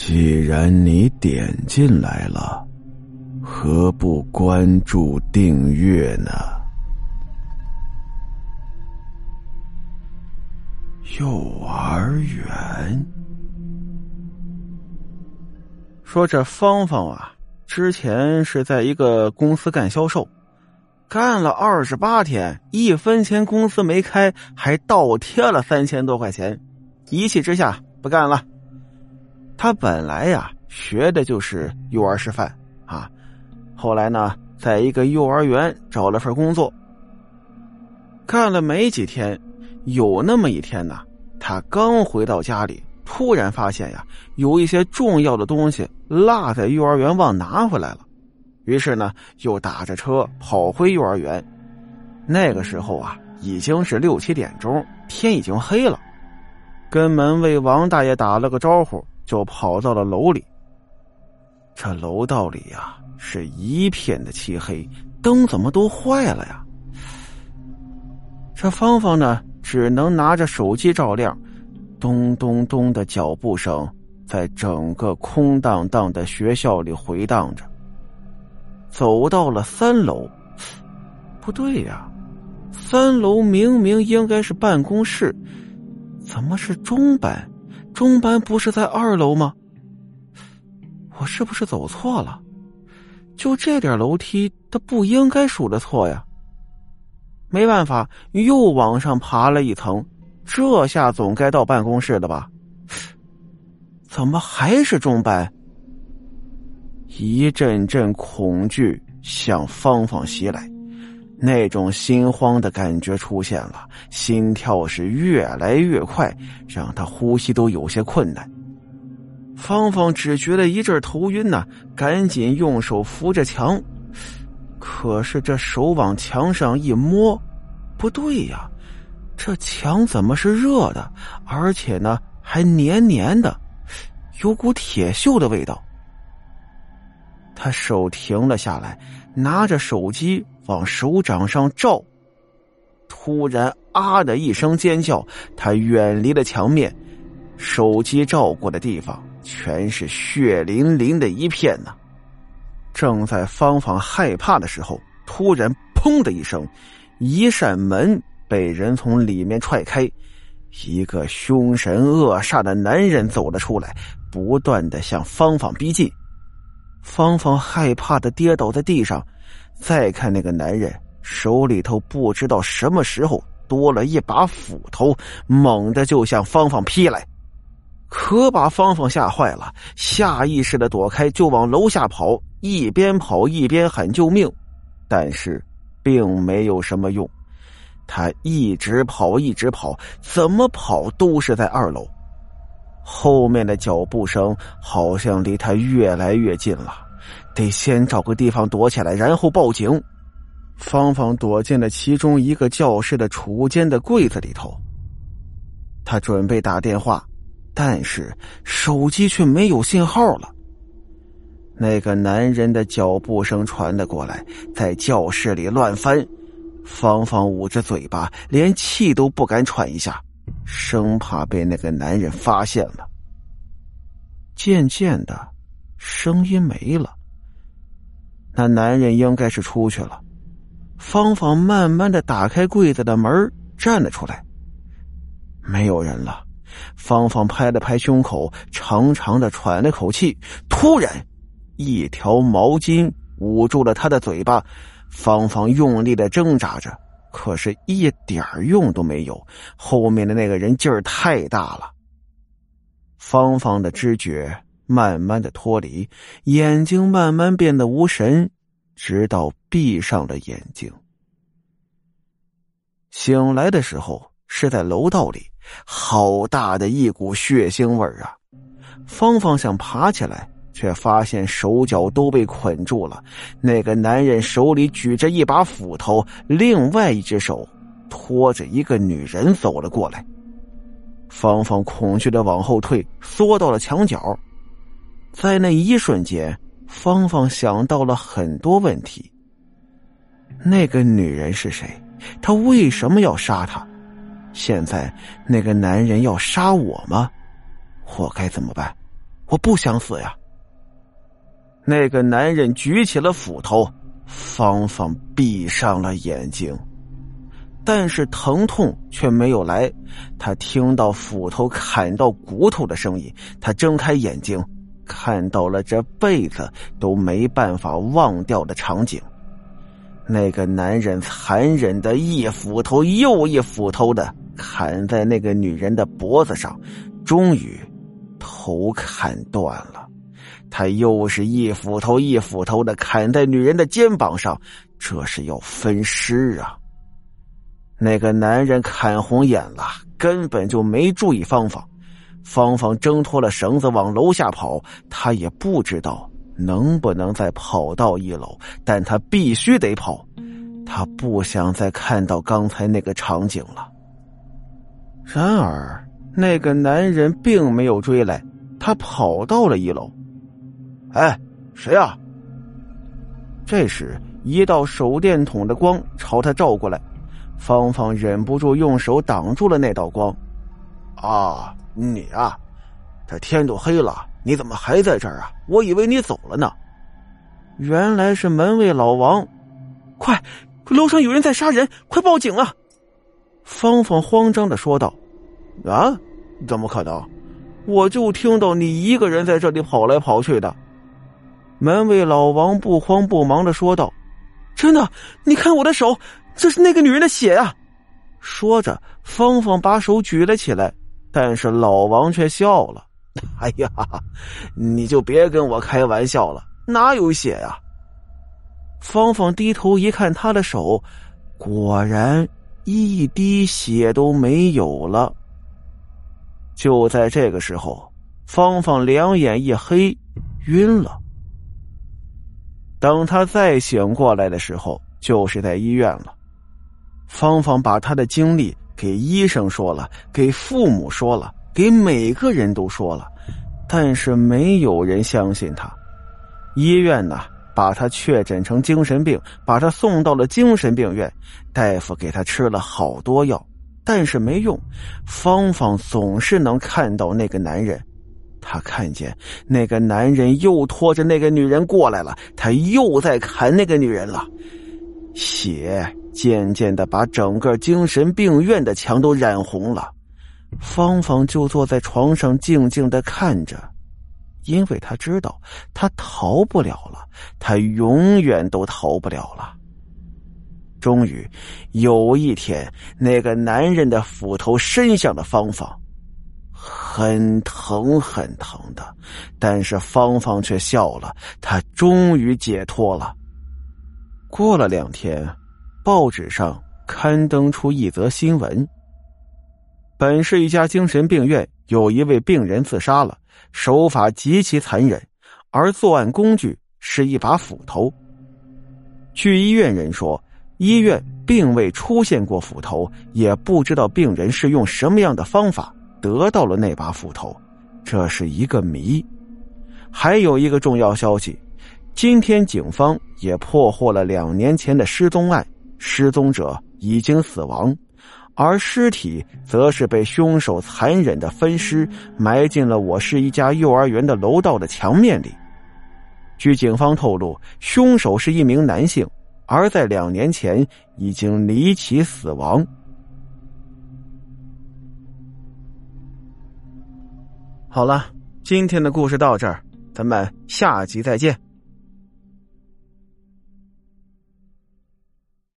既然你点进来了，何不关注订阅呢？幼儿园。说这芳芳啊，之前是在一个公司干销售，干了二十八天，一分钱工资没开，还倒贴了三千多块钱，一气之下不干了。他本来呀学的就是幼儿师范啊，后来呢，在一个幼儿园找了份工作，干了没几天，有那么一天呢，他刚回到家里，突然发现呀，有一些重要的东西落在幼儿园忘拿回来了，于是呢，又打着车跑回幼儿园。那个时候啊，已经是六七点钟，天已经黑了，跟门卫王大爷打了个招呼。就跑到了楼里。这楼道里呀是一片的漆黑，灯怎么都坏了呀？这芳芳呢，只能拿着手机照亮，咚咚咚的脚步声在整个空荡荡的学校里回荡着。走到了三楼，不对呀，三楼明明应该是办公室，怎么是中班？中班不是在二楼吗？我是不是走错了？就这点楼梯，他不应该数的错呀。没办法，又往上爬了一层，这下总该到办公室了吧？怎么还是中班？一阵阵恐惧向芳芳袭来。那种心慌的感觉出现了，心跳是越来越快，让他呼吸都有些困难。芳芳只觉得一阵头晕呢，赶紧用手扶着墙，可是这手往墙上一摸，不对呀，这墙怎么是热的，而且呢还黏黏的，有股铁锈的味道。他手停了下来，拿着手机。往手掌上照，突然啊的一声尖叫，他远离了墙面，手机照过的地方全是血淋淋的一片呢。正在芳芳害怕的时候，突然砰的一声，一扇门被人从里面踹开，一个凶神恶煞的男人走了出来，不断的向芳芳逼近。芳芳害怕的跌倒在地上。再看那个男人手里头，不知道什么时候多了一把斧头，猛地就向芳芳劈来，可把芳芳吓坏了，下意识的躲开，就往楼下跑，一边跑一边喊救命，但是并没有什么用，他一直跑，一直跑，怎么跑都是在二楼，后面的脚步声好像离他越来越近了。得先找个地方躲起来，然后报警。芳芳躲进了其中一个教室的储物间的柜子里头。他准备打电话，但是手机却没有信号了。那个男人的脚步声传了过来，在教室里乱翻。芳芳捂着嘴巴，连气都不敢喘一下，生怕被那个男人发现了。渐渐的，声音没了。那男人应该是出去了。芳芳慢慢的打开柜子的门，站了出来。没有人了。芳芳拍了拍胸口，长长的喘了口气。突然，一条毛巾捂住了她的嘴巴。芳芳用力的挣扎着，可是一点用都没有。后面的那个人劲儿太大了。芳芳的知觉。慢慢的脱离，眼睛慢慢变得无神，直到闭上了眼睛。醒来的时候是在楼道里，好大的一股血腥味儿啊！芳芳想爬起来，却发现手脚都被捆住了。那个男人手里举着一把斧头，另外一只手拖着一个女人走了过来。芳芳恐惧的往后退，缩到了墙角。在那一瞬间，芳芳想到了很多问题。那个女人是谁？她为什么要杀他？现在那个男人要杀我吗？我该怎么办？我不想死呀！那个男人举起了斧头，芳芳闭上了眼睛，但是疼痛却没有来。他听到斧头砍到骨头的声音，他睁开眼睛，看到了这辈子都没办法忘掉的场景。那个男人残忍的一斧头又一斧头的砍在那个女人的脖子上，终于头砍断了。他又是一斧头一斧头的砍在女人的肩膀上，这是要分尸啊！那个男人砍红眼了，根本就没注意芳芳。芳芳挣脱了绳子往楼下跑，他也不知道。能不能再跑到一楼？但他必须得跑，他不想再看到刚才那个场景了。然而，那个男人并没有追来，他跑到了一楼。哎，谁啊？这时，一道手电筒的光朝他照过来，芳芳忍不住用手挡住了那道光。啊，你啊，这天都黑了。你怎么还在这儿啊？我以为你走了呢。原来是门卫老王，快，楼上有人在杀人，快报警啊！芳芳慌张的说道：“啊，怎么可能？我就听到你一个人在这里跑来跑去的。”门卫老王不慌不忙的说道：“真的，你看我的手，这是那个女人的血啊！”说着，芳芳把手举了起来，但是老王却笑了。哎呀，你就别跟我开玩笑了，哪有血呀？芳芳低头一看，他的手果然一滴血都没有了。就在这个时候，芳芳两眼一黑，晕了。等他再醒过来的时候，就是在医院了。芳芳把他的经历给医生说了，给父母说了。给每个人都说了，但是没有人相信他。医院呢，把他确诊成精神病，把他送到了精神病院。大夫给他吃了好多药，但是没用。芳芳总是能看到那个男人，他看见那个男人又拖着那个女人过来了，他又在砍那个女人了。血渐渐的把整个精神病院的墙都染红了。芳芳就坐在床上静静的看着，因为他知道他逃不了了，他永远都逃不了了。终于有一天，那个男人的斧头伸向了芳芳，很疼很疼的，但是芳芳却笑了，她终于解脱了。过了两天，报纸上刊登出一则新闻。本市一家精神病院，有一位病人自杀了，手法极其残忍，而作案工具是一把斧头。据医院人说，医院并未出现过斧头，也不知道病人是用什么样的方法得到了那把斧头，这是一个谜。还有一个重要消息，今天警方也破获了两年前的失踪案，失踪者已经死亡。而尸体则是被凶手残忍的分尸，埋进了我市一家幼儿园的楼道的墙面里。据警方透露，凶手是一名男性，而在两年前已经离奇死亡。好了，今天的故事到这儿，咱们下集再见。